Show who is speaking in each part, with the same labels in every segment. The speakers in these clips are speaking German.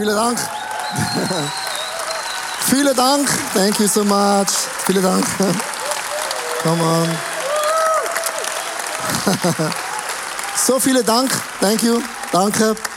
Speaker 1: Vielen Dank. Vielen Dank. Thank you so much. Vielen Dank. Come on. so vielen Dank. Thank you. Danke.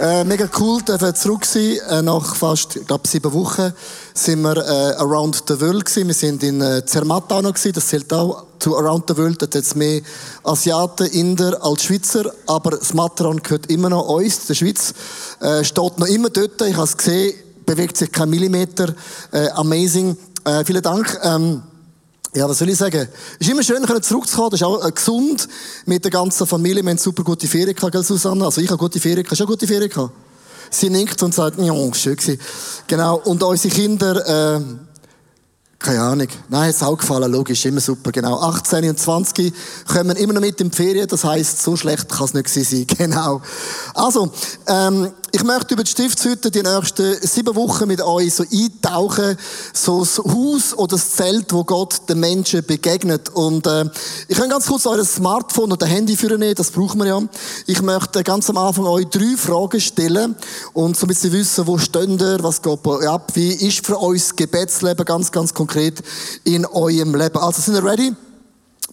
Speaker 1: Äh, mega cool, dürfen zurück sein. Äh, nach fast, ich glaube, sieben Wochen sind wir äh, around the world gewesen. Wir sind in äh, Zermatt auch noch gewesen. Das zählt auch zu around the world. Da hat jetzt mehr Asiaten, Inder als Schweizer. Aber das Matterhorn gehört immer noch uns, der Schweiz. Äh, steht noch immer dort. Ich habe es gesehen. Bewegt sich kein Millimeter. Äh, amazing. Äh, vielen Dank. Ähm, ja, was soll ich sagen? Ist immer schön, zurückzukommen. Das ist auch äh, gesund mit der ganzen Familie. Wir haben super gute Ferien gehabt, gell, Susanne? Also ich habe gute Ferien gehabt. Hast du auch gute Ferien gehabt? Sie nickt und sagt, ja, schön gewesen. Genau. Und unsere Kinder, äh, keine Ahnung. Nein, es auch gefallen, logisch, immer super, genau. 18 und 20 kommen immer noch mit in die Ferien, das heisst, so schlecht kann es nicht sein, genau. Also, ähm, ich möchte über die Stiftshütte die nächsten sieben Wochen mit euch so eintauchen, so das Haus oder das Zelt, wo Gott den Menschen begegnet. Und äh, ich kann ganz kurz euer Smartphone oder Handy führen, das brauchen wir ja. Ich möchte ganz am Anfang euch drei Fragen stellen und so ein bisschen wissen, wo steht ihr, was geht ab, wie ist für euch das Gebetsleben ganz, ganz konkret in eurem Leben. Also sind ihr ready?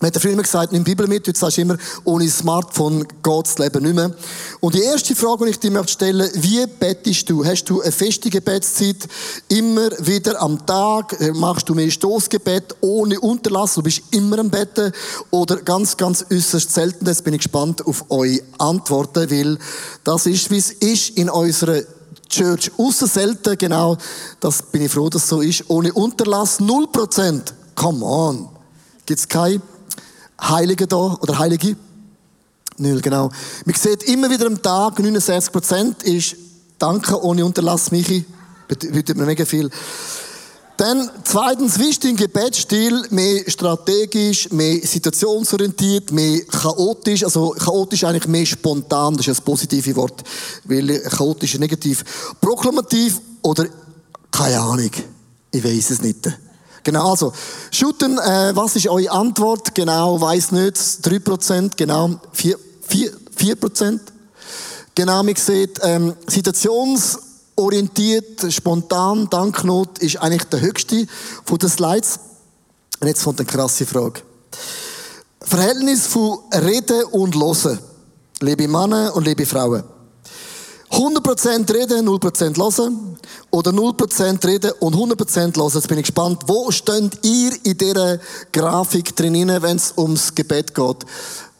Speaker 1: Man hat ja früher gesagt, nimm Bibel mit. Jetzt sagst du immer, ohne Smartphone geht das Leben nicht mehr. Und die erste Frage, die ich dir möchte stellen, wie bettest du? Hast du eine feste Gebetszeit? Immer wieder am Tag? Äh, machst du mehr Stoßgebet ohne Unterlass? Du bist immer am Betten? Oder ganz, ganz äußerst selten? Jetzt bin ich gespannt auf eure Antworten, weil das ist, wie es ist in unserer Church. Außer selten, genau. Das bin ich froh, dass es so ist. Ohne Unterlass, 0%. Come on. Gibt's kein Heilige da oder Heilige? Null, genau. Man sieht immer wieder am Tag, 69 Prozent ist Danke ohne Unterlass, Michi. Bedeutet mir mega viel. Dann, zweitens, wichtig im Gebetsstil, mehr strategisch, mehr situationsorientiert, mehr chaotisch. Also, chaotisch eigentlich mehr spontan. Das ist ein positives Wort. Weil chaotisch ist negativ. Proklamativ oder, keine Ahnung. Ich weiß es nicht. Genau, also, shooten, äh, was ist eure Antwort? Genau, weiß nicht, 3%, genau, 4%, 4, 4%. Genau, man sieht, ähm, situationsorientiert, spontan, Danknot ist eigentlich der höchste von den Slides. Und jetzt kommt eine krasse Frage. Verhältnis von Reden und Hören. Liebe Männer und liebe Frauen. 100% reden, 0% hören. Oder 0% reden und 100% hören. Jetzt bin ich gespannt. Wo steht ihr in dieser Grafik drin, wenn es ums Gebet geht?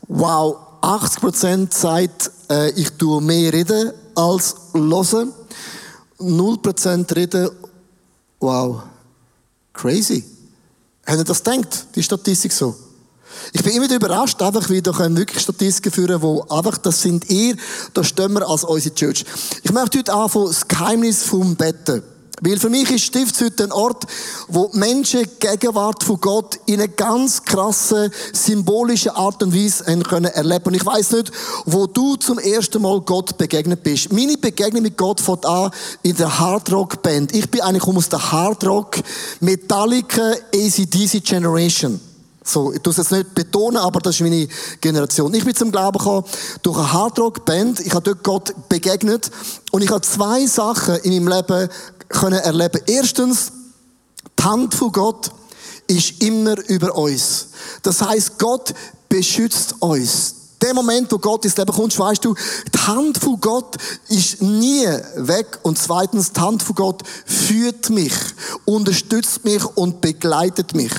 Speaker 1: Wow, 80% sagt, äh, ich tue mehr reden als hören. 0% reden. Wow. Crazy. Ihr das gedacht? Die Statistik so? Ich bin immer wieder überrascht, einfach wie da wirklich Statistiken führen, wo einfach, das sind ihr, da stehen wir als unsere Church. Ich möchte heute anfangen, das Geheimnis vom Betten. Weil für mich ist Stiftshütte ein Ort, wo Menschen die Gegenwart von Gott in einer ganz krassen, symbolischen Art und Weise haben können erleben. Und ich weiß nicht, wo du zum ersten Mal Gott begegnet bist. Meine Begegnung mit Gott fängt an in der Hardrock Band. Ich bin eigentlich aus der Hardrock Metallica ACDC Generation. So, ich tue es nicht betonen, aber das ist meine Generation. Ich bin zum Glauben gekommen durch eine Hardrock-Band. Ich habe dort Gott begegnet und ich habe zwei Sachen in meinem Leben können erleben. Erstens, die Hand von Gott ist immer über uns. Das heißt, Gott beschützt uns. Der Moment, wo Gott ins Leben kommt, weißt du, die Hand von Gott ist nie weg. Und zweitens, die Hand von Gott führt mich, unterstützt mich und begleitet mich.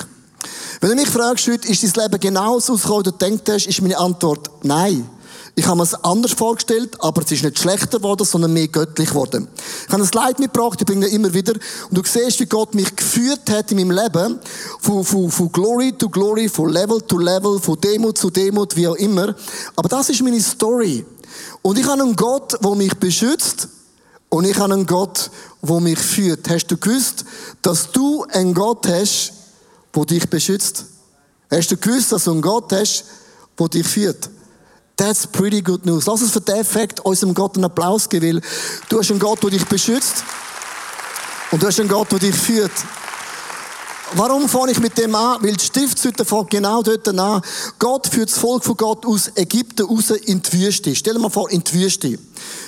Speaker 1: Wenn du mich fragst heute, ist dein Leben genauso ausgekommen, wie du denkst hast, ist meine Antwort nein. Ich habe mir es anders vorgestellt, aber es ist nicht schlechter geworden, sondern mehr göttlich geworden. Ich habe ein Leid mitgebracht, ich bringe immer wieder. Und du siehst, wie Gott mich geführt hat in meinem Leben. Von, von, von Glory to Glory, von Level to Level, von Demut zu Demut, wie auch immer. Aber das ist meine Story. Und ich habe einen Gott, der mich beschützt. Und ich habe einen Gott, der mich führt. Hast du gewusst, dass du einen Gott hast, wo dich beschützt? Hast du gewusst, dass du einen Gott hast, der dich führt? That's pretty good news. Lass uns für den Effekt unserem Gott einen Applaus geben, weil du hast einen Gott, der dich beschützt und du hast einen Gott, der dich führt. Warum fange ich mit dem an? Weil die Stiftshütte fängt genau dort an. Gott führt das Volk von Gott aus Ägypten raus in die Wüste. Stell dir mal vor, in die Wüste.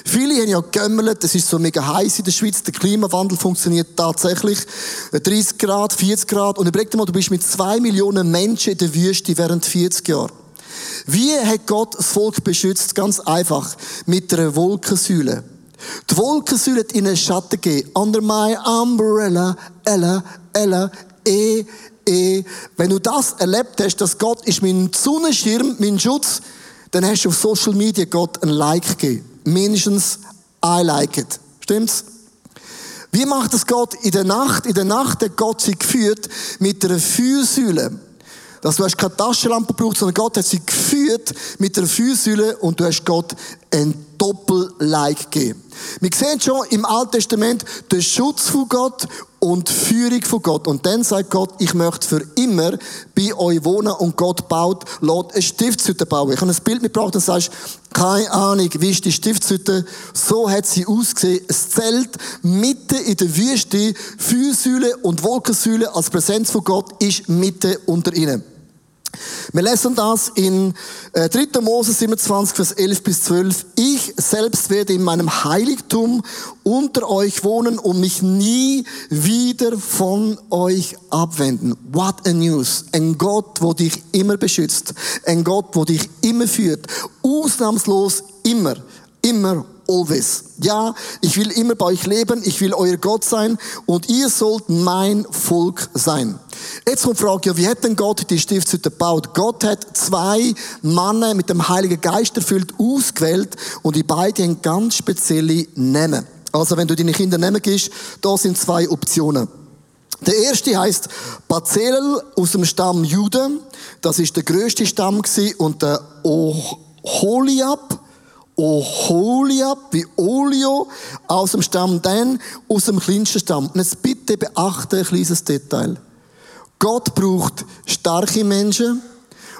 Speaker 1: Viele haben ja gemmelt, es ist so mega heiß in der Schweiz, der Klimawandel funktioniert tatsächlich. 30 Grad, 40 Grad. Und überleg dir mal, du bist mit zwei Millionen Menschen in der Wüste während 40 Jahren. Wie hat Gott das Volk beschützt? Ganz einfach. Mit einer Wolkensäule. Die Wolkensäule hat ihnen Schatten gegeben. Under my umbrella, Ella, Ella, E, E. Wenn du das erlebt hast, dass Gott ist mein Sonnenschirm, mein Schutz, dann hast du auf Social Media Gott ein Like gegeben. Mindestens I like. Stimmt's? Wie macht das Gott in der Nacht? In der Nacht hat Gott sie geführt mit einer Feuersäule. Dass du hast keine Taschenlampe gebraucht, sondern Gott hat sie geführt mit der Feuersäule und du hast Gott ein Doppel-Like gegeben. Wir sehen schon im Alten Testament den Schutz von Gott und Führung von Gott. Und dann sagt Gott, ich möchte für immer bei euch wohnen und Gott baut, lässt eine Stiftshütte bauen. Ich habe ein Bild mitgebracht und sagst, keine Ahnung, wie ist die Stiftshütte? So hat sie ausgesehen. Ein Zelt mitten in der Wüste, Feuersäule und Wolkensäule als Präsenz von Gott ist mitten unter ihnen. Wir lesen das in 3. Äh, Mose 27, Vers 11 bis 12. Ich selbst werde in meinem Heiligtum unter euch wohnen und mich nie wieder von euch abwenden. What a news. Ein Gott, wo dich immer beschützt. Ein Gott, wo dich immer führt. Ausnahmslos immer. Immer always. Ja, ich will immer bei euch leben, ich will euer Gott sein und ihr sollt mein Volk sein. Jetzt kommt die Frage, ja, wie hat denn Gott die Stiftshütte gebaut? Gott hat zwei Männer mit dem Heiligen Geist erfüllt ausgewählt und die beiden haben ganz spezielle Namen. Also wenn du deine Kinder Namen gibst, da sind zwei Optionen. Der erste heißt Bazel aus dem Stamm Jude. Das ist der größte Stamm und der Oholiab Oholiab, wie Olio, aus dem Stamm Dan, aus dem kleinsten Stamm. Und jetzt bitte beachte ein kleines Detail. Gott braucht starke Menschen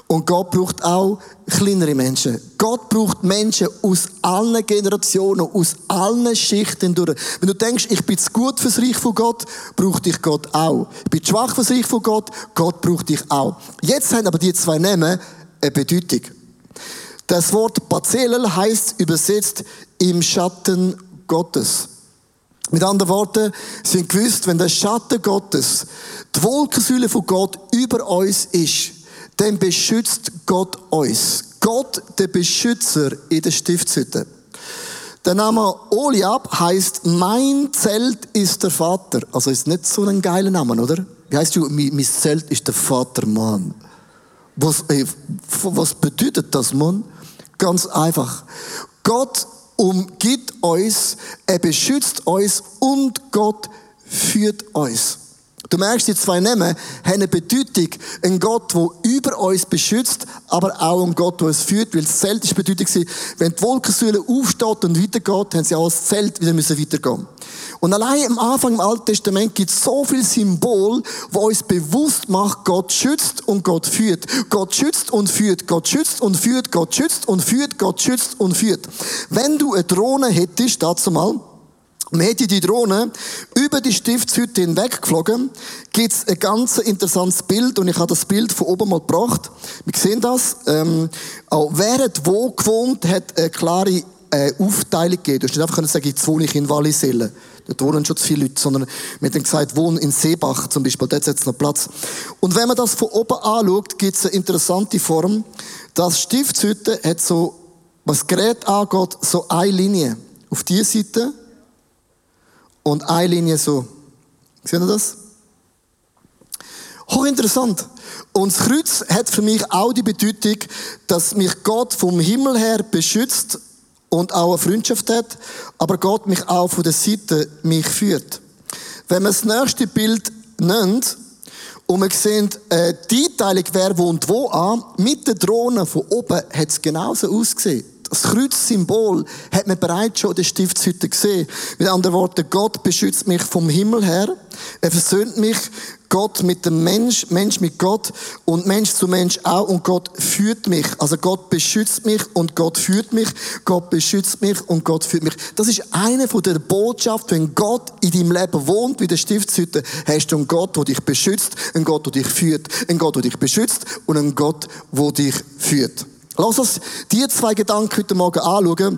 Speaker 1: und Gott braucht auch kleinere Menschen. Gott braucht Menschen aus allen Generationen, aus allen Schichten durch. Wenn du denkst, ich bin zu gut fürs Reich von Gott, braucht dich Gott auch. Ich bin zu schwach fürs Reich von Gott, Gott braucht dich auch. Jetzt haben aber die zwei Namen eine Bedeutung. Das Wort Bazelel heißt übersetzt im Schatten Gottes. Mit anderen Worten, sind gewusst, wenn der Schatten Gottes, die Wolkensäule von Gott über uns ist, dann beschützt Gott uns. Gott, der Beschützer in der Stiftshütte. Der Name Oliab heißt, mein Zelt ist der Vater. Also ist nicht so ein geiler Name, oder? Wie heißt du, mein Zelt ist der Vater, Mann. Was, ey, was bedeutet das, Mann? Ganz einfach. Gott umgibt uns, er beschützt uns und Gott führt uns. Du merkst, die zwei Namen haben eine Bedeutung. Ein Gott, der über uns beschützt, aber auch ein Gott, der uns führt. Weil das Zelt ist Bedeutung wenn die Wolkensäule aufsteht und weitergeht, haben sie auch das Zelt wieder müssen weitergehen. Und allein am Anfang im Alten Testament gibt es so viel Symbol, wo uns bewusst macht, Gott schützt und Gott führt. Gott schützt und führt. Gott schützt und führt. Gott schützt und führt. Gott schützt und führt. Wenn du eine Drohne hättest, dazu mal, und hätte die Drohne über die Stiftshütte hinweg geflogen, gibt es ein ganz interessantes Bild und ich habe das Bild von oben mal gebracht. Wir sehen das. Ähm, auch hat wo gewohnt, hat eine klare äh, Aufteilung gegeben. Du hast nicht einfach können sagen, jetzt wohne ich in Wallisellen. Dort wohnen schon zu viele Leute, sondern wir haben gesagt, wohnen in Seebach zum Beispiel, dort hat es noch Platz. Und wenn man das von oben anschaut, gibt es eine interessante Form. Das Stiftshütte hat so, was Gerät angeht, so eine Linie. Auf dieser Seite und eine Linie so. Sehen ihr das? Hochinteressant. Und das Kreuz hat für mich auch die Bedeutung, dass mich Gott vom Himmel her beschützt und auch eine Freundschaft hat, aber Gott mich auch von der Seite mich führt. Wenn man das nächste Bild nennt, und wir sehen äh, die Einteilung, wer wohnt wo an, mit der Drohne von oben hat es genauso ausgesehen. Das Kreuzsymbol hat man bereits schon in der Stiftshütte gesehen. Mit anderen Worten, Gott beschützt mich vom Himmel her. Er versöhnt mich, Gott mit dem Mensch, Mensch mit Gott und Mensch zu Mensch auch und Gott führt mich. Also Gott beschützt mich und Gott führt mich. Gott beschützt mich und Gott führt mich. Das ist eine von der Botschaft, wenn Gott in deinem Leben wohnt, wie der Stiftshütte, hast du einen Gott, der dich beschützt, einen Gott, der dich führt, einen Gott, der dich beschützt und einen Gott, der dich führt. Lass uns die zwei Gedanken heute Morgen anschauen.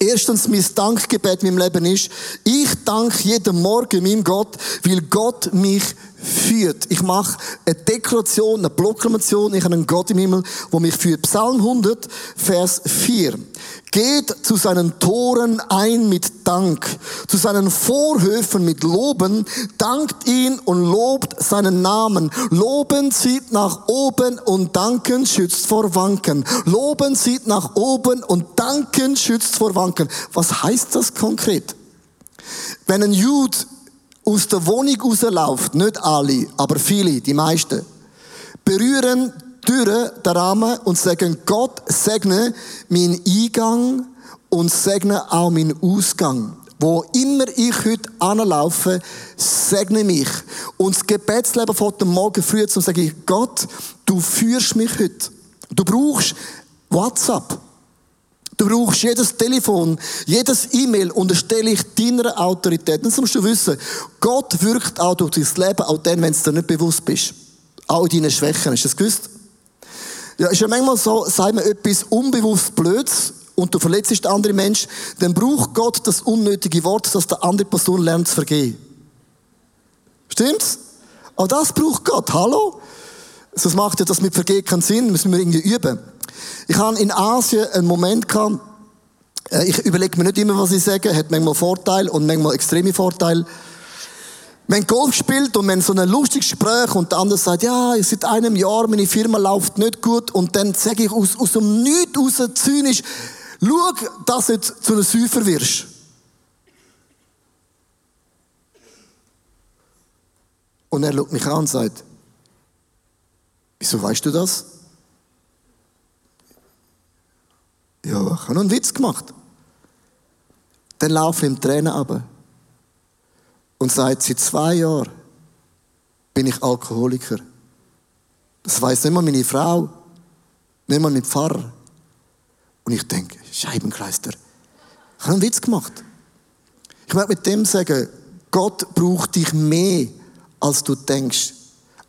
Speaker 1: Erstens, mein Dankgebet in meinem Leben ist, ich danke jeden Morgen meinem Gott, weil Gott mich führt. Ich mache eine Deklaration, eine Proklamation, ich habe einen Gott im Himmel, der mich führt. Psalm 100, Vers 4. Geht zu seinen Toren ein mit Dank, zu seinen Vorhöfen mit Loben, dankt ihn und lobt seinen Namen. Loben zieht nach oben und danken schützt vor Wanken. Loben zieht nach oben und danken schützt vor Wanken. Was heißt das konkret? Wenn ein Jude aus der Wohnung rausläuft, nicht alle, aber viele, die meisten, berühren Türen den Rahmen und sagen, Gott segne meinen Eingang und segne auch meinen Ausgang. Wo immer ich heute anlaufe, segne mich. Und das Gebetsleben von dem Morgen früh zu sagen, Gott, du führst mich heute. Du brauchst WhatsApp. Du brauchst jedes Telefon, jedes E-Mail unterstelle ich deiner Autorität. Das musst du wissen. Gott wirkt auch durch dein Leben, auch dann, wenn du dir nicht bewusst bist. Auch in deinen Schwächen. Hast du das gewusst? Ja, ist ja manchmal so, sei mir etwas unbewusst Blöds und du verletzt anderen Mensch, dann braucht Gott das unnötige Wort, dass der andere Person lernt zu vergehen. Stimmt's? Aber das braucht Gott. Hallo? Sonst macht ja das mit Vergehen keinen Sinn, müssen wir irgendwie üben. Ich habe in Asien einen Moment gehabt, äh, ich überlege mir nicht immer, was ich sage, hat manchmal Vorteil und manchmal extreme Vorteile. Haben Golf gespielt und haben so ein lustiges Gespräch und der andere sagt, ja, seit einem Jahr, meine Firma läuft nicht gut und dann sage ich aus, aus dem Nichts raus, zynisch, schau, dass du jetzt zu einem Säufer wirst. Und er schaut mich an und sagt, wieso weißt du das? Ja, ich habe noch einen Witz gemacht. Dann laufe ich ihm Tränen ab und sagt, seit zwei Jahren bin ich Alkoholiker. Das weiß nicht mal meine Frau, nicht mal mein Pfarrer. Und ich denke, Scheibenkleister, ich habe einen Witz gemacht. Ich möchte mit dem sagen, Gott braucht dich mehr, als du denkst.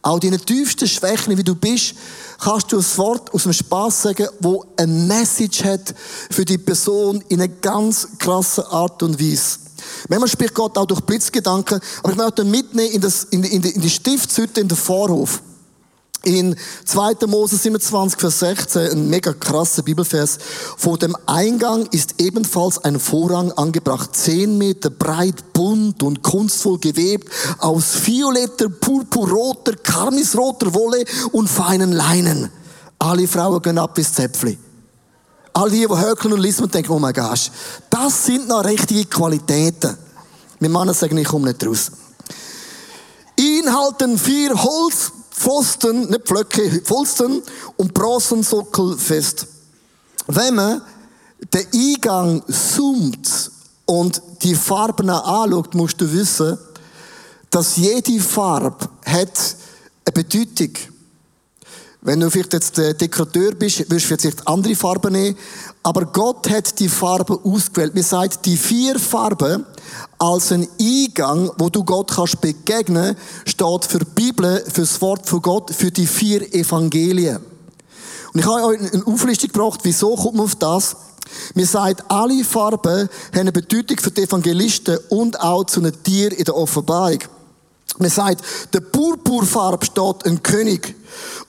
Speaker 1: Auch deine tiefsten Schwächen, wie du bist, kannst du ein Wort aus dem Spaß sagen, wo eine Message hat für die Person in einer ganz krassen Art und Weise. Manchmal spricht Gott auch durch Blitzgedanken, aber ich möchte mitnehmen in, das, in, die, in, in die Stiftshütte in den Vorhof. In 2. Mose 27, Vers 16, ein mega krasser Bibelvers. Vor dem Eingang ist ebenfalls ein Vorhang angebracht, zehn Meter breit, bunt und kunstvoll gewebt, aus violetter, purpurroter, karmisroter Wolle und feinen Leinen. Alle Frauen gehen ab bis Zäpfli. All die, die hökeln und lesen und denken, oh mein Gott, das sind noch richtige Qualitäten. Mein Mann sagen, ich komme nicht raus. Ihn halten vier Holzpfosten, nicht Pflöcke, Pfosten und Bronzensockel fest. Wenn man den Eingang zoomt und die Farben anschaut, musst du wissen, dass jede Farbe hat eine Bedeutung. Wenn du vielleicht jetzt der Dekorateur bist, wirst du vielleicht andere Farben nehmen. Aber Gott hat die Farben ausgewählt. Wir sagen, die vier Farben als ein Eingang, wo du Gott kannst begegnen, steht für die Bibel, für das Wort von Gott, für die vier Evangelien. Und ich habe euch eine Auflistung gebracht, wieso kommt man auf das? Wir sagen, alle Farben haben eine Bedeutung für die Evangelisten und auch zu einem Tier in der Offenbarung. Man sagt, der Purpurfarb steht ein König.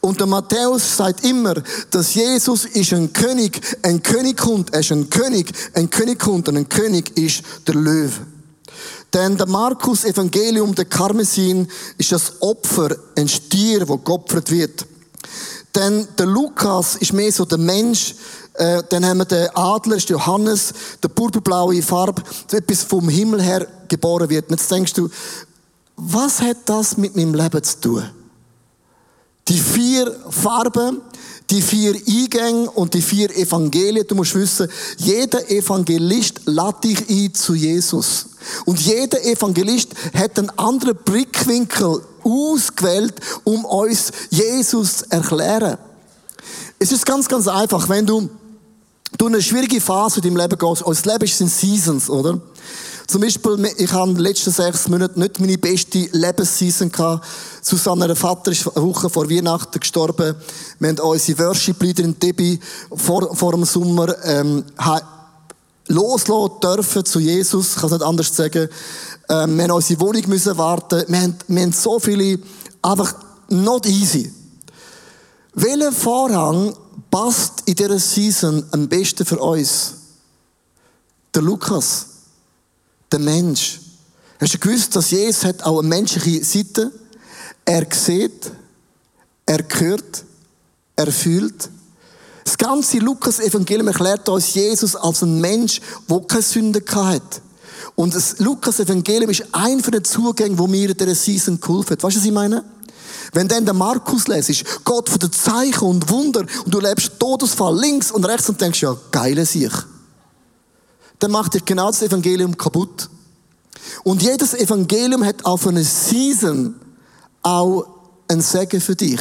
Speaker 1: Und der Matthäus sagt immer, dass Jesus ist ein König, ein König kommt, er ist ein König, ein König kommt und ein König ist der Löwe. Denn der Markus Evangelium, der Karmesin, ist das Opfer, ein Stier, wo geopfert wird. Denn der Lukas ist mehr so der Mensch, äh, dann haben wir den Adler, ist Johannes, der purpurblaue Farbe, etwas vom Himmel her geboren wird. Und jetzt denkst du, was hat das mit meinem Leben zu tun? Die vier Farben, die vier Eingänge und die vier Evangelien. Du musst wissen, jeder Evangelist lädt dich ein zu Jesus. Und jeder Evangelist hat einen anderen Blickwinkel ausgewählt, um uns Jesus zu erklären. Es ist ganz, ganz einfach, wenn du durch eine schwierige Phase in deinem Leben gehst. Unser Leben in Seasons, oder? Zum Beispiel, ich habe in den letzten sechs Monaten nicht meine beste Lebensseason gehabt. Susanne, Vater, ist eine Woche vor Weihnachten gestorben. Wir haben unsere Worship-Leader in Debbie vor, vor dem Sommer, ähm, loslassen dürfen zu Jesus. Ich kann es nicht anders sagen. Ähm, wir haben unsere Wohnung müssen warten. Wir haben, wir haben so viele, einfach not easy. Welcher Vorhang passt in dieser Season am besten für uns? Der Lukas der Mensch. Hast du gewusst, dass Jesus hat auch eine menschliche Seite? Er sieht, er hört, er fühlt. Das ganze Lukas-Evangelium erklärt uns Jesus als ein Mensch, der keine Sünde hat. Und das Lukas-Evangelium ist ein von den Zugängen, wo mir in dieser Season geholfen hat. Weißt du, was ich meine? Wenn dann der Markus lesest, Gott von den Zeichen und Wunder, und du lebst Todesfall links und rechts und denkst, ja, geile Sicht dann macht dich genau das Evangelium kaputt. Und jedes Evangelium hat auf eine Season auch ein Segen für dich.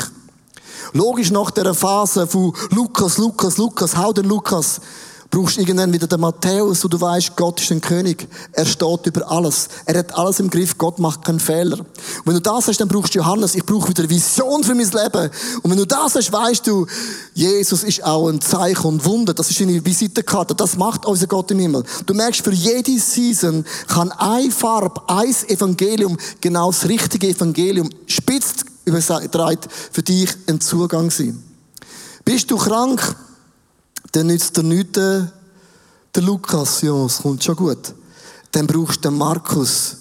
Speaker 1: Logisch nach der Phase von Lukas, Lukas, Lukas, hau den Lukas, brauchst irgendwann wieder den Matthäus, wo du weißt, Gott ist ein König. Er steht über alles. Er hat alles im Griff. Gott macht keinen Fehler. Und wenn du das hast, dann brauchst du Johannes. Ich brauche wieder eine Vision für mein Leben. Und wenn du das hast, weißt du, Jesus ist auch ein Zeichen und Wunder. Das ist eine Visitenkarte. Das macht unser Gott im Himmel. Du merkst, für jede Season kann eine Farbe, ein Evangelium, genau das richtige Evangelium, spitzt übertreibt, für dich ein Zugang sein. Bist du krank? Dann nützt dir nichts der, der Lukas, ja, es kommt schon gut. Dann brauchst du den Markus,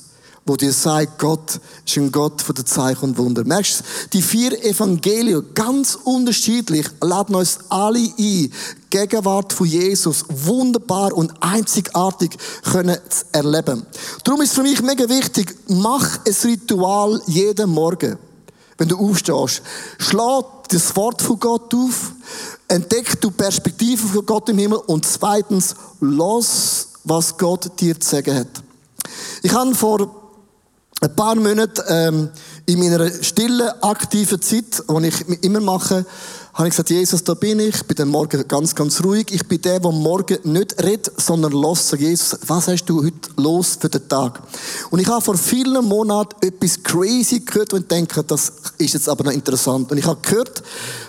Speaker 1: wo dir sagt, Gott ist ein Gott von der Zeichen und Wunder. Merkst du, die vier Evangelien, ganz unterschiedlich, laden uns alle ein, Gegenwart von Jesus wunderbar und einzigartig können zu erleben. Darum ist für mich mega wichtig, mach ein Ritual jeden Morgen. Wenn du aufstehst, schlag das Wort von Gott auf, entdeck du Perspektive von Gott im Himmel und zweitens, los, was Gott dir zu sagen hat. Ich habe vor ein paar Monaten ähm, in meiner stillen, aktiven Zeit, die ich immer mache, habe ich gesagt, Jesus, da bin ich, ich bin den Morgen ganz, ganz ruhig. Ich bin der, der morgen nicht redet, sondern los. Jesus, was hast du heute los für den Tag? Und ich habe vor vielen Monaten etwas crazy gehört und denke, das ist jetzt aber noch interessant. Und ich habe gehört,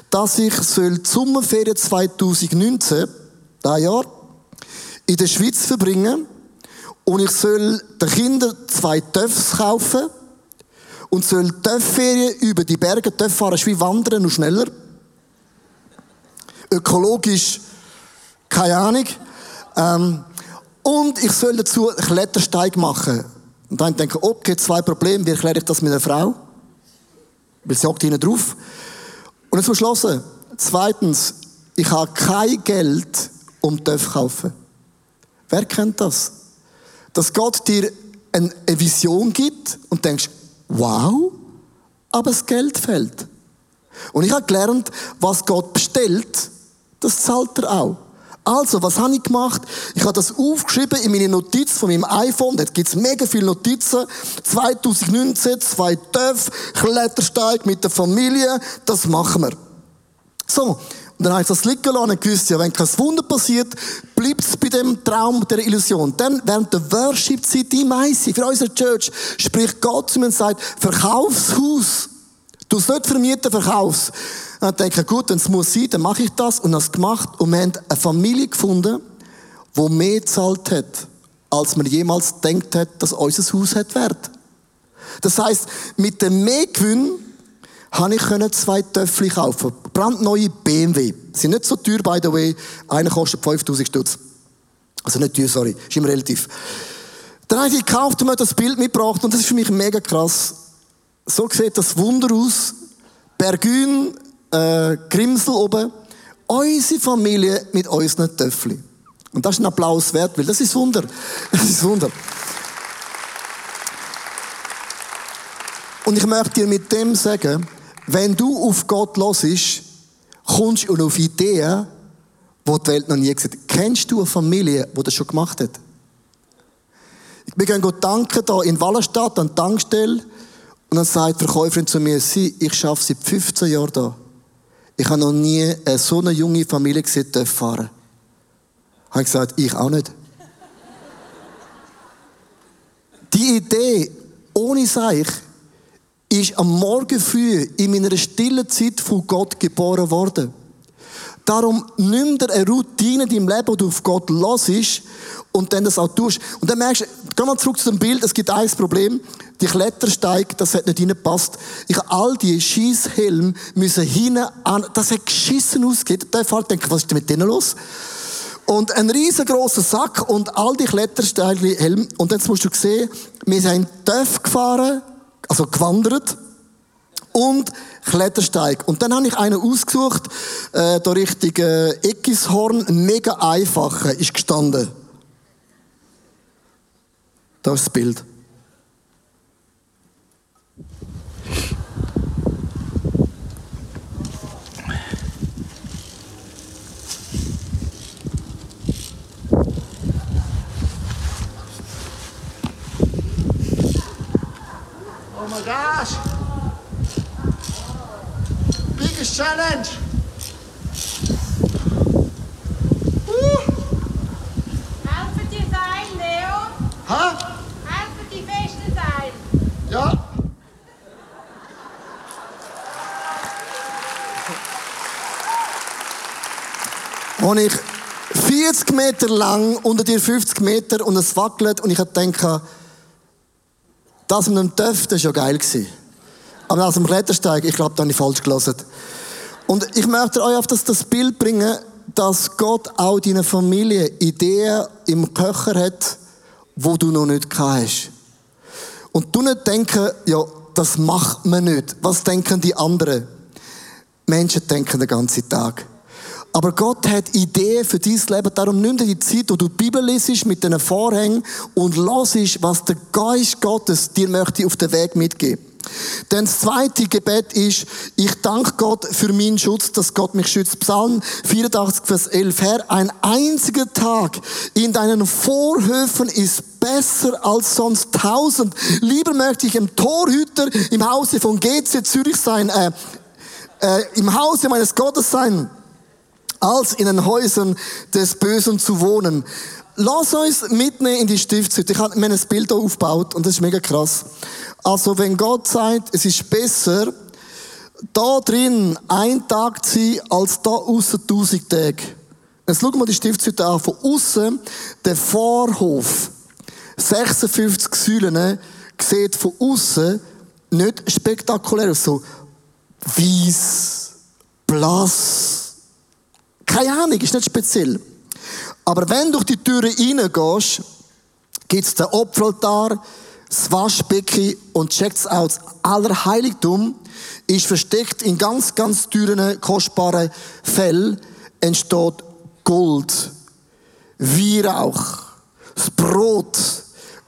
Speaker 1: dass ich soll die Sommerferien 2019, das Jahr, in der Schweiz verbringen und ich soll den Kindern zwei Töffs kaufen und soll Töffferien über die Berge, Töff fahren ist wie wandern, nur schneller ökologisch, keine Ahnung. Ähm, und ich soll dazu einen Klettersteig machen. Und dann denke ich, okay, zwei Probleme, wie erkläre ich das meiner Frau? Weil sie hockt hinten drauf. Und jetzt ich Zweitens, ich habe kein Geld, um Töpfe zu kaufen. Wer kennt das? Dass Gott dir eine Vision gibt und denkst, wow, aber das Geld fehlt. Und ich habe gelernt, was Gott bestellt, das zahlt er auch. Also, was habe ich gemacht? Ich habe das aufgeschrieben in meine Notiz von meinem iPhone. Da gibt es mega viele Notizen. 2019, zwei Töpfe, Klettersteig mit der Familie. Das machen wir. So. Und dann habe ich das liegen lassen und gewusst, ja, wenn kein Wunder passiert, bleibt es bei dem Traum, der Illusion. Dann, während der Worship-Zeit im Meisse, für unsere Church, spricht Gott zu mir und sagt, Verkaufshaus. Du es nicht vermieten, verkaufst. Dann denke ich, gut, wenn es muss sein, dann mache ich das. Und das gemacht. Und wir haben eine Familie gefunden, die mehr gezahlt hat, als man jemals denkt hat, dass unser Haus hat Wert. Das heisst, mit dem Mehrgewinn habe ich zwei Töffel kaufen. Brandneue BMW. Sie sind nicht so teuer, by the way. Einer kostet 5000 Stutz. Also nicht teuer, sorry. Ist immer relativ. Dann habe ich gekauft und mir das Bild mitgebracht und das ist für mich mega krass. So sieht das Wunder aus. Bergün, äh, Grimsel oben. Unsere Familie mit unseren Töffli. Und das ist ein Applaus wert, weil das ist Wunder. Das ist Wunder. Und ich möchte dir mit dem sagen, wenn du auf Gott ist, kommst du auf Ideen, die die Welt noch nie gesehen hat. Kennst du eine Familie, die das schon gemacht hat? Wir gehen tanken hier in Wallenstadt an der Tankstelle und dann sagt die Verkäuferin zu mir, sie, ich arbeite seit 15 Jahren da. Ich habe noch nie so eine junge Familie gesehen, die fahren. Habe ich gesagt, ich auch nicht. Die Idee, ohne Seich, ist am Morgen früh in meiner stillen Zeit von Gott geboren worden. Darum nimm dir eine Routine in deinem Leben, wo du auf Gott los ist und dann das auch tust. Und dann merkst du, geh mal zurück zu dem Bild, es gibt ein Problem. Die Klettersteig, das hat nicht reingepasst. Ich habe all die Schießhelme müssen hinten an, das hat geschissen ausgegeben. Der Fall denkt, was ist denn mit denen los? Und ein riesengroßer Sack und all die Klettersteighelme. Und jetzt musst du sehen, wir sind TÜV gefahren, also gewandert und Klettersteig. Und dann habe ich einen ausgesucht, äh, da Richtung äh, Eckishorn, mega einfache, ist gestanden. Das ist das Bild.
Speaker 2: Gosh! Biggest challenge! Uh.
Speaker 3: Helfen die sein, Leo?
Speaker 2: Ha?
Speaker 3: Helfen die sein?
Speaker 2: Ja?
Speaker 1: Und ich 40 Meter lang, unter dir 50 Meter und es wackelt und ich denke, das mit dem Töff, das war ja geil. Gewesen. Aber aus dem Klettersteig, ich glaube, da habe ich falsch gelesen. Und ich möchte euch auf das, das Bild bringen, dass Gott auch deiner Familie Ideen im Köcher hat, wo du noch nicht hast. Und du nicht denken, ja, das macht man nicht. Was denken die anderen? Menschen denken den ganzen Tag. Aber Gott hat Ideen für dein Leben. Darum nimm dir die Zeit, wo du die Bibel liest mit diesen Vorhängen und hörst, was der Geist Gottes dir möchte auf den Weg mitgeben. Denn das zweite Gebet ist, ich danke Gott für meinen Schutz, dass Gott mich schützt. Psalm 84, Vers 11. Herr, ein einziger Tag in deinen Vorhöfen ist besser als sonst tausend. Lieber möchte ich im Torhüter im Hause von GC Zürich sein, äh, äh, im Hause meines Gottes sein, als in den Häusern des Bösen zu wohnen. Lass uns mitnehmen in die Stiftshütte. Ich habe mir ein Bild hier aufgebaut und das ist mega krass. Also wenn Gott sagt, es ist besser, da drin ein Tag zu sein, als da außen tausend Tage. Jetzt schauen wir die Stiftshütte an. Von außen der Vorhof. 56 Säulen, ne, sieht von außen nicht spektakulär aus. So weiß, blass. Keine Ahnung, ist nicht speziell. Aber wenn du durch die Türe reingehst, gibt's den Opferaltar, das Waschbecken und checkt's aus. Aller Heiligtum ist versteckt in ganz, ganz teuren, kostbaren Fell entsteht Gold, Weihrauch, das Brot,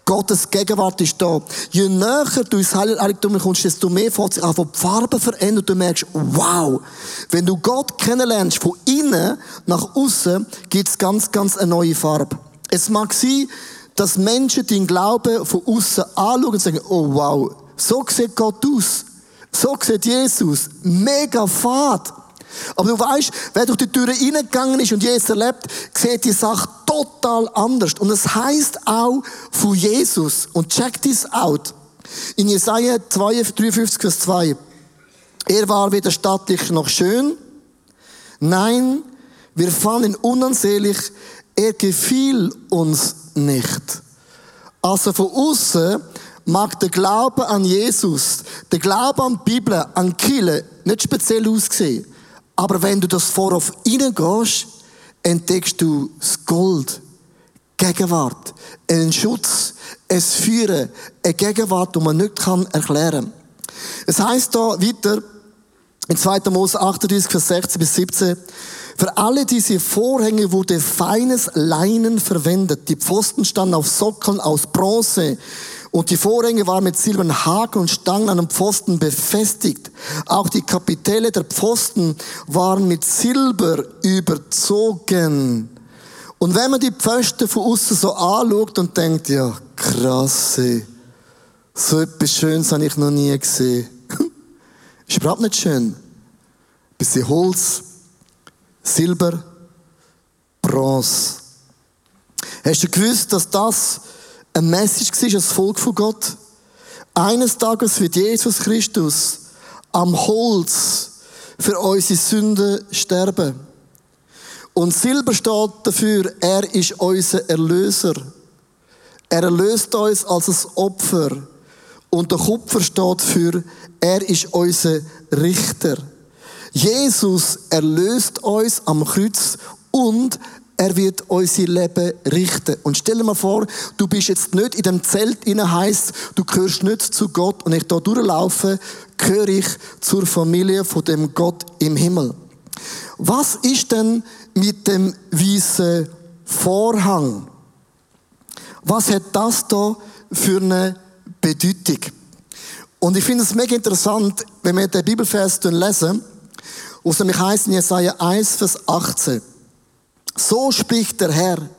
Speaker 1: Gottes Gegenwart ist da. Je näher du ins Heiligtum kommst, desto mehr fängt sich an, die Farbe verändern. Du merkst, wow, wenn du Gott kennenlernst, von innen nach außen, gibt's ganz, ganz eine neue Farbe. Es mag sein, dass Menschen den Glauben von außen anschauen und sagen, oh wow, so sieht Gott aus. So sieht Jesus. Mega fad. Aber du weißt, wer durch die Türe reingegangen ist und Jesus erlebt, sieht die Sache total anders. Und es heißt auch von Jesus. Und check this out. In Jesaja 53, Vers 2. Er war weder stattlich noch schön. Nein, wir fanden ihn unansehlich. Er gefiel uns nicht. Also von außen mag der Glaube an Jesus, der Glaube an die Bibel, an Kille nicht speziell aussehen. Aber wenn du das Vorhof reingehst, entdeckst du das Gold, Gegenwart, einen Schutz, ein Führen, eine Gegenwart, die man nicht kann erklären. Es heißt da weiter, in 2. Mose 38, Vers 16 bis 17, für alle diese Vorhänge wurde feines Leinen verwendet. Die Pfosten standen auf Sockeln aus Bronze Und die Vorhänge waren mit silbernen Haken und Stangen an den Pfosten befestigt. Auch die Kapitelle der Pfosten waren mit Silber überzogen. Und wenn man die Pfosten von außen so anschaut und denkt, ja, krass, ey. so etwas Schönes habe ich noch nie gesehen. Ist überhaupt nicht schön. Bisschen Holz, Silber, Bronze. Hast du gewusst, dass das ein Message war, als Volk von Gott? Eines Tages wird Jesus Christus am Holz für unsere Sünden sterben. Und Silber steht dafür, er ist unser Erlöser. Er erlöst uns als ein Opfer. Und der Kupfer steht für, er ist unser Richter. Jesus erlöst uns am Kreuz und er wird unser Leben richten. Und stell dir mal vor, du bist jetzt nicht in dem Zelt inne heißt, du gehörst nicht zu Gott und ich da durchlaufe, gehöre ich zur Familie von dem Gott im Himmel. Was ist denn mit dem weißen Vorhang? Was hat das da für eine Bedeutung? Und ich finde es mega interessant, wenn wir den Bibelvers lesen, wo es nämlich heißt in Jesaja 1, Vers 18. So spricht der Herr.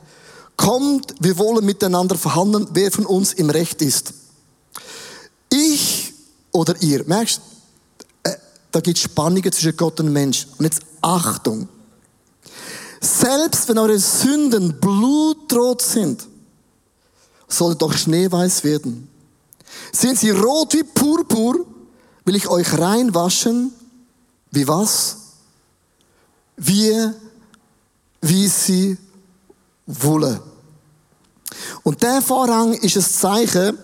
Speaker 1: Kommt, wir wollen miteinander verhandeln, wer von uns im Recht ist. Ich oder ihr, merkst äh, da gibt es Spannungen zwischen Gott und Mensch. Und jetzt Achtung. Selbst wenn eure Sünden blutrot sind, soll doch schneeweiß werden. Sind sie rot wie Purpur, will ich euch reinwaschen. Wie was? Wie wie sie wollen. Und der Vorhang ist ein Zeichen,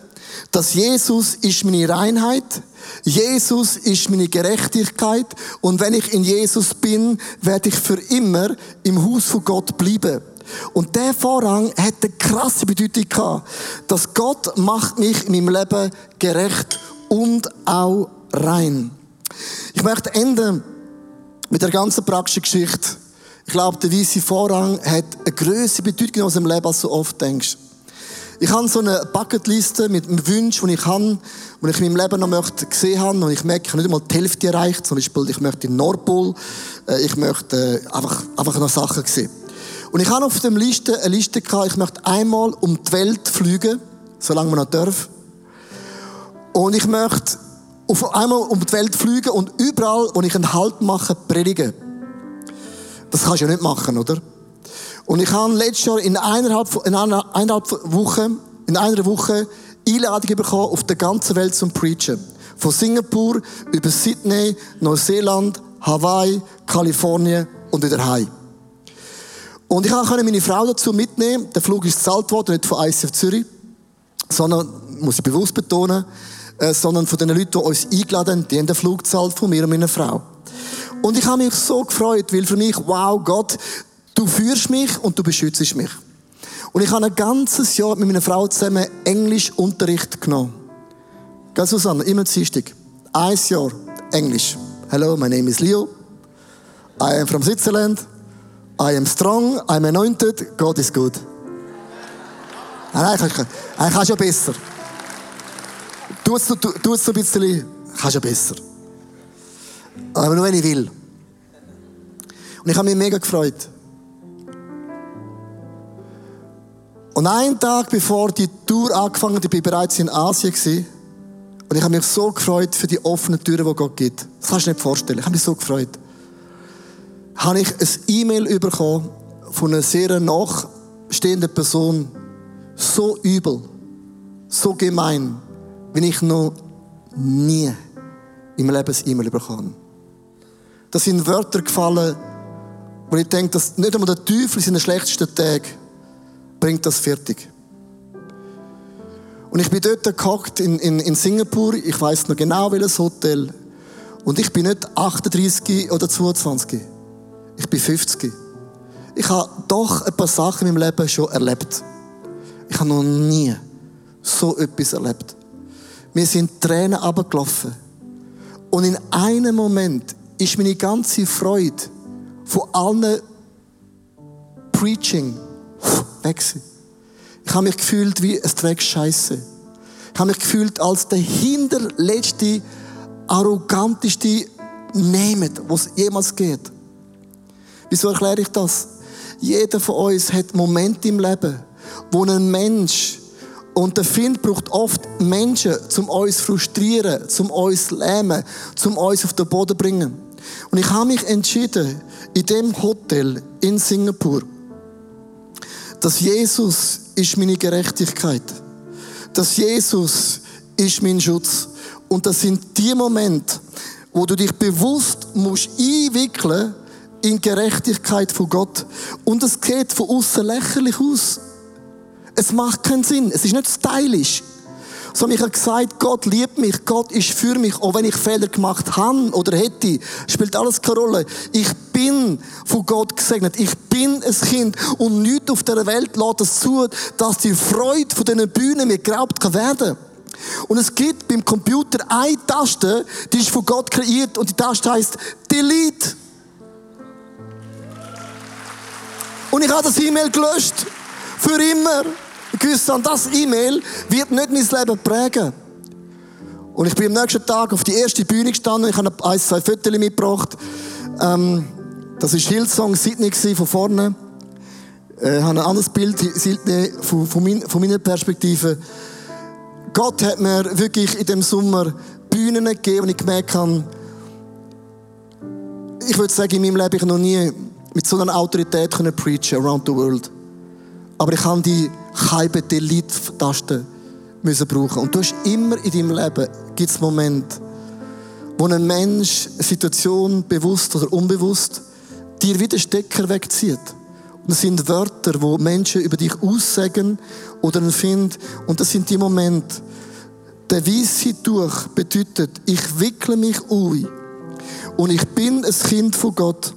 Speaker 1: dass Jesus ist meine Reinheit, Jesus ist meine Gerechtigkeit und wenn ich in Jesus bin, werde ich für immer im Haus von Gott bleiben. Und der Vorhang hat eine krasse Bedeutung gehabt, dass Gott macht mich in meinem Leben gerecht und auch rein. Ich möchte enden mit der ganzen praktischen Geschichte ich glaube, der weiße Vorrang hat eine größere Bedeutung aus dem Leben, als du oft denkst. Ich habe so eine Bucketliste mit einem Wunsch, den ich habe, den ich in meinem Leben noch möchte gesehen haben. Und ich merke, ich habe nicht einmal die Hälfte erreicht. Zum Beispiel, ich möchte in Nordpol, äh, ich möchte äh, einfach, einfach noch Sachen sehen. Und ich habe auf dem Liste eine Liste gehabt, ich möchte einmal um die Welt fliegen, solange man noch darf. Und ich möchte auf einmal um die Welt fliegen und überall, wo ich einen Halt mache, predigen. Das kannst du ja nicht machen, oder? Und ich habe letztes Jahr in eineinhalb, in eineinhalb Woche, in einer Woche Einladung bekommen auf der ganzen Welt zum Preachen. Von Singapur über Sydney, Neuseeland, Hawaii, Kalifornien und wieder heim. Und ich konnte meine Frau dazu mitnehmen. Der Flug ist gezahlt worden, nicht von ICF Zürich, sondern, muss ich bewusst betonen, äh, sondern von den Leuten, die uns eingeladen haben, die haben den Flug gezahlt von mir und meiner Frau. Und ich habe mich so gefreut, weil für mich, wow, Gott, du führst mich und du beschützt mich. Und ich habe ein ganzes Jahr mit meiner Frau zusammen Englischunterricht genommen. Gell, Susanne? Immer Dienstag. Ein Jahr Englisch. Hello, my name is Leo. I am from Switzerland. I am strong. I'm anointed. God is good. Nein, nein, nein, kannst ja besser. Tu es, ein bisschen, kannst ja besser. Aber nur wenn ich will. Und ich habe mich mega gefreut. Und einen Tag bevor die Tour angefangen hat, ich war bereits in Asien und ich habe mich so gefreut für die offenen Türen, die Gott gibt. Das kannst du dir nicht vorstellen. Ich habe mich so gefreut. Habe ich ein E-Mail bekommen von einer sehr nachstehenden Person. So übel, so gemein, wie ich noch nie im Leben ein E-Mail bekommen da sind Wörter gefallen, wo ich denke, dass nicht einmal der Teufel in seinen schlechtesten Tagen bringt das fertig. Und ich bin dort gehockt in, in, in Singapur, ich weiß noch genau welches Hotel. Und ich bin nicht 38 oder 22. Ich bin 50. Ich habe doch ein paar Sachen in meinem Leben schon erlebt. Ich habe noch nie so etwas erlebt. Mir sind Tränen abgelaufen. Und in einem Moment ist meine ganze Freude von allen Preaching weg. Ich habe mich gefühlt wie ein Dreck Scheiße. habe mich gefühlt als der hinterletzte, arroganteste Name, was jemals geht. Wieso erkläre ich das? Jeder von uns hat Momente im Leben, wo ein Mensch und der Find braucht oft Menschen, zum uns frustrieren, zum uns lähmen, zum uns auf den Boden bringen. Und ich habe mich entschieden, in dem Hotel in Singapur, dass Jesus ist meine Gerechtigkeit. Dass Jesus ist mein Schutz. Und das sind die Momente, wo du dich bewusst musst einwickeln in Gerechtigkeit von Gott. Und es geht von außen lächerlich aus. Es macht keinen Sinn. Es ist nicht stylisch. So ich habe gesagt, Gott liebt mich, Gott ist für mich, auch wenn ich Fehler gemacht habe oder hätte, spielt alles keine Rolle. Ich bin von Gott gesegnet. Ich bin ein Kind und nichts auf der Welt lässt es zu, dass die Freude von diesen Bühnen mir geraubt kann werden. Und es gibt beim Computer eine Taste, die ist von Gott kreiert und die Taste heißt Delete. Und ich habe das E-Mail gelöscht. Für immer habe, das E-Mail wird nicht mein Leben prägen. Und ich bin am nächsten Tag auf die erste Bühne gestanden. Ich habe ein, zwei Fotos mitgebracht. Ähm, das war Hillsong Sydney von vorne. Äh, ich habe ein anderes Bild Sydney von, von, mein, von meiner Perspektive. Gott hat mir wirklich in dem Sommer Bühnen gegeben und ich gemerkt habe, ich würde sagen, in meinem Leben ich noch nie mit so einer Autorität preachen around the world. Aber ich habe die halbe Delete-Taste müssen brauchen. Und du hast immer in deinem Leben gibt's Momente, wo ein Mensch eine Situation bewusst oder unbewusst dir wieder Stecker wegzieht. Und das sind Wörter, wo Menschen über dich aussagen oder empfinden. Und das sind die Momente. Der Weisse durch bedeutet, ich wickle mich ein. Und ich bin ein Kind von Gott.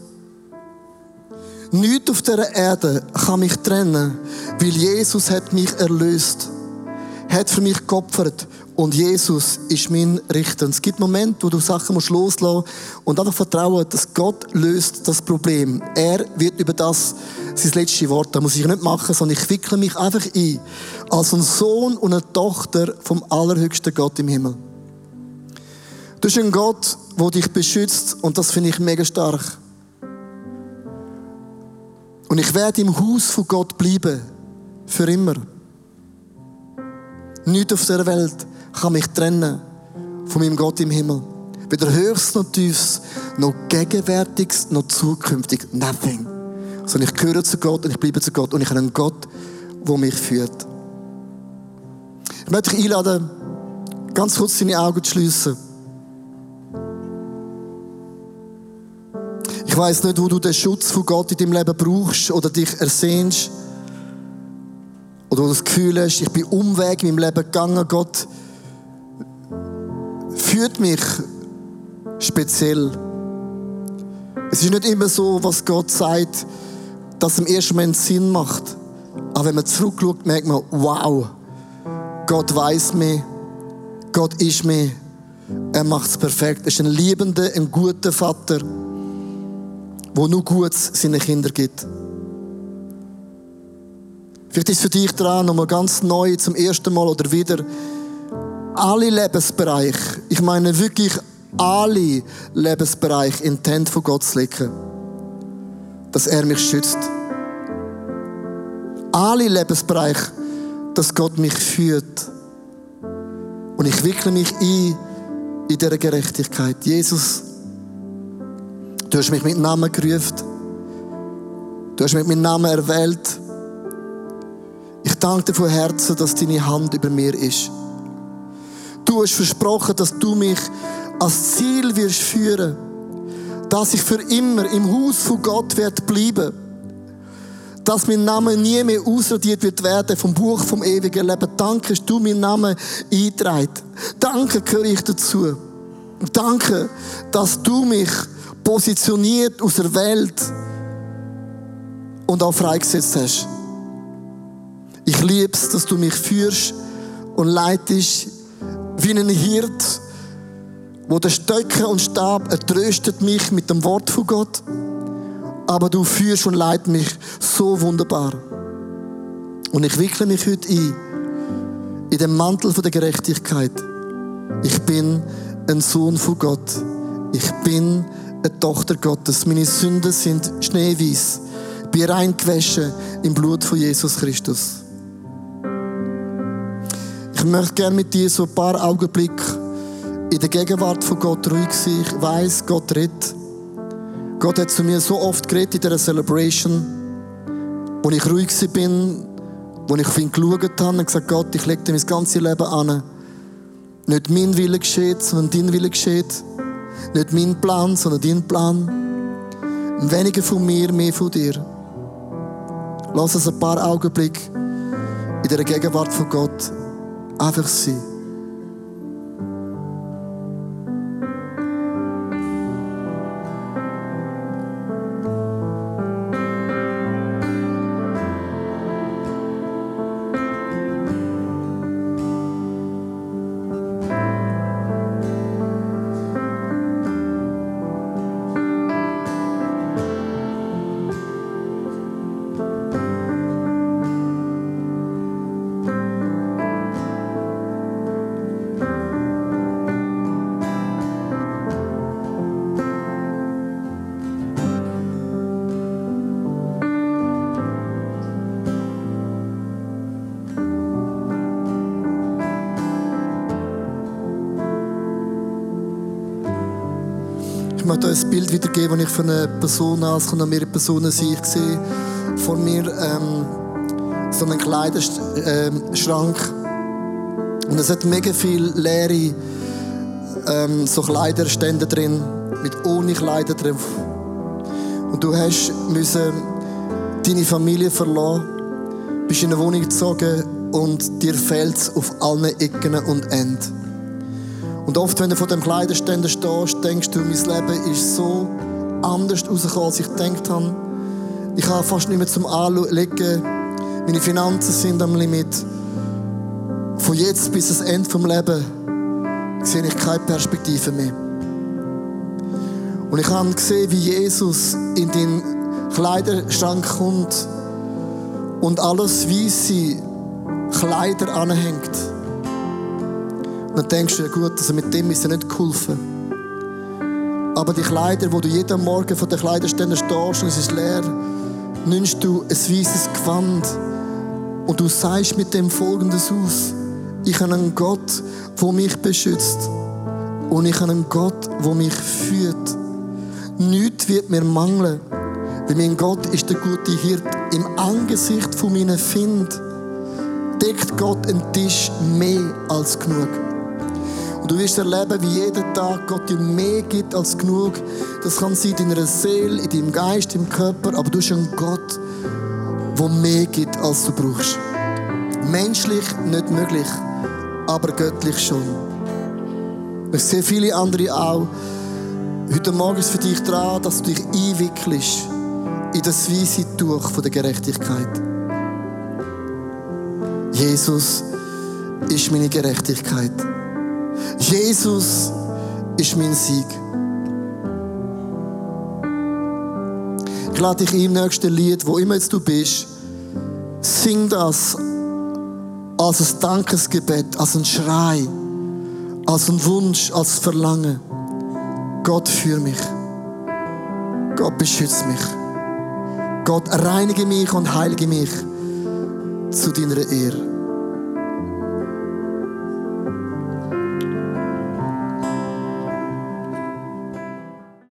Speaker 1: Nichts auf dieser Erde kann mich trennen, weil Jesus hat mich erlöst, hat für mich geopfert und Jesus ist mein Richter. Und es gibt Momente, wo du Sachen musst loslassen und einfach vertrauen, dass Gott löst das Problem. Er wird über das sein letztes Wort. Das muss ich nicht machen, sondern ich wickle mich einfach ein als ein Sohn und eine Tochter vom allerhöchsten Gott im Himmel. Du bist ein Gott, der dich beschützt und das finde ich mega stark. Und ich werde im Haus von Gott bleiben. Für immer. Nichts auf der Welt kann mich trennen von meinem Gott im Himmel. Weder höchst noch tiefst, noch gegenwärtiges, noch zukünftig. Nothing. Sondern ich gehöre zu Gott und ich bleibe zu Gott und ich habe einen Gott, der mich führt. Ich möchte dich einladen, ganz kurz deine Augen zu schließen. Ich weiß nicht, wo du den Schutz von Gott in deinem Leben brauchst oder dich ersehnst. Oder wo du das Gefühl hast, ich bin Umweg in meinem Leben gegangen. Gott führt mich speziell. Es ist nicht immer so, was Gott sagt, dass es im ersten Moment Sinn macht. Aber wenn man zurückschaut, merkt man, wow, Gott weiß mich, Gott ist mir, er macht es perfekt. Er ist ein liebender, ein guter Vater wo nur Gutes seinen Kindern gibt. Vielleicht ist für dich dran, nochmal ganz neu, zum ersten Mal oder wieder, alle Lebensbereiche, ich meine wirklich alle Lebensbereiche in die Hände von Gott zu legen. Dass er mich schützt. Alle Lebensbereiche, dass Gott mich führt. Und ich wickle mich ein in dieser Gerechtigkeit. Jesus, Du hast mich mit Namen gerufen. Du hast mich mit Namen erwählt. Ich danke dir von Herzen, dass deine Hand über mir ist. Du hast versprochen, dass du mich als Ziel wirst führen, dass ich für immer im Haus von Gott werde bleiben, dass mein Name nie mehr ausradiert wird werden vom Buch vom ewigen Leben. Danke, dass du meinen Namen eingetragen. Danke, gehöre ich dazu. Danke, dass du mich positioniert aus der Welt und auch freigesetzt hast. Ich liebe es, dass du mich führst und leitest wie ein Hirt, wo der Stöcke und Stab ertröstet mich mit dem Wort von Gott, aber du führst und leitest mich so wunderbar. Und ich wickle mich heute ein in dem Mantel der Gerechtigkeit. Ich bin ein Sohn von Gott. Ich bin eine Tochter Gottes. Meine Sünden sind schneeweiß. Ich bin reingewaschen im Blut von Jesus Christus. Ich möchte gerne mit dir so ein paar Augenblicke in der Gegenwart von Gott ruhig sein. Ich weiss, Gott redet. Gott hat zu mir so oft geredet in dieser Celebration, wo ich ruhig bin, wo ich auf ihn geschaut habe und gesagt, Gott, ich lege dir mein ganzes Leben an. Nicht mein Wille geschieht, sondern dein Wille geschieht. Nicht mein Plan, sondern dein Plan. Weniger von mir, mehr von dir. Lass uns ein paar Augenblicke in der Gegenwart von Gott einfach sein. Bild wiedergeben, das ich von einer Person aus, von mehrere Personen sehe. Ich sehe vor mir ähm, so einen Kleiderschrank. Und es hat mega viel leere ähm, so Kleiderstände drin, mit ohne Kleider drauf. Und du hast müssen deine Familie verlassen, bist in eine Wohnung gezogen und dir fehlt es auf allen Ecken und Enden. Und oft, wenn du vor dem Kleiderständer stehst, denkst du, mein Leben ist so anders rausgekommen, als ich gedacht habe. Ich habe fast nicht mehr zum Anlegen. Meine Finanzen sind am Limit. Von jetzt bis das Ende vom Leben sehe ich keine Perspektive mehr. Und ich habe gesehen, wie Jesus in den Kleiderschrank kommt und alles weiße Kleider anhängt. Dann denkst du, ja gut, also mit dem ist ja nicht geholfen. Aber die Kleider, wo du jeden Morgen vor den Kleiderständen stehst und es ist leer, nimmst du ein weißes Gewand und du sagst mit dem Folgendes aus. Ich habe einen Gott, der mich beschützt. Und ich habe einen Gott, der mich führt. Nichts wird mir mangeln, weil mein Gott ist der gute Hirt. Im Angesicht von meinen Find deckt Gott einen Tisch mehr als genug. Du wirst erleben, wie jeden Tag Gott dir mehr gibt als genug. Das kann sein in deiner Seele, in deinem Geist, im Körper, aber du hast einen Gott, der mehr gibt, als du brauchst. Menschlich nicht möglich, aber göttlich schon. Ich sehe viele andere auch. Heute Morgen ist für dich dran, dass du dich einwickelst in das weiße Tuch der Gerechtigkeit. Jesus ist meine Gerechtigkeit. Jesus ist mein Sieg. Ich lade dich im nächsten Lied, wo immer jetzt du bist, sing das als ein Dankesgebet, als ein Schrei, als ein Wunsch, als Verlangen. Gott für mich. Gott beschütze mich. Gott reinige mich und heilige mich zu deiner Ehre.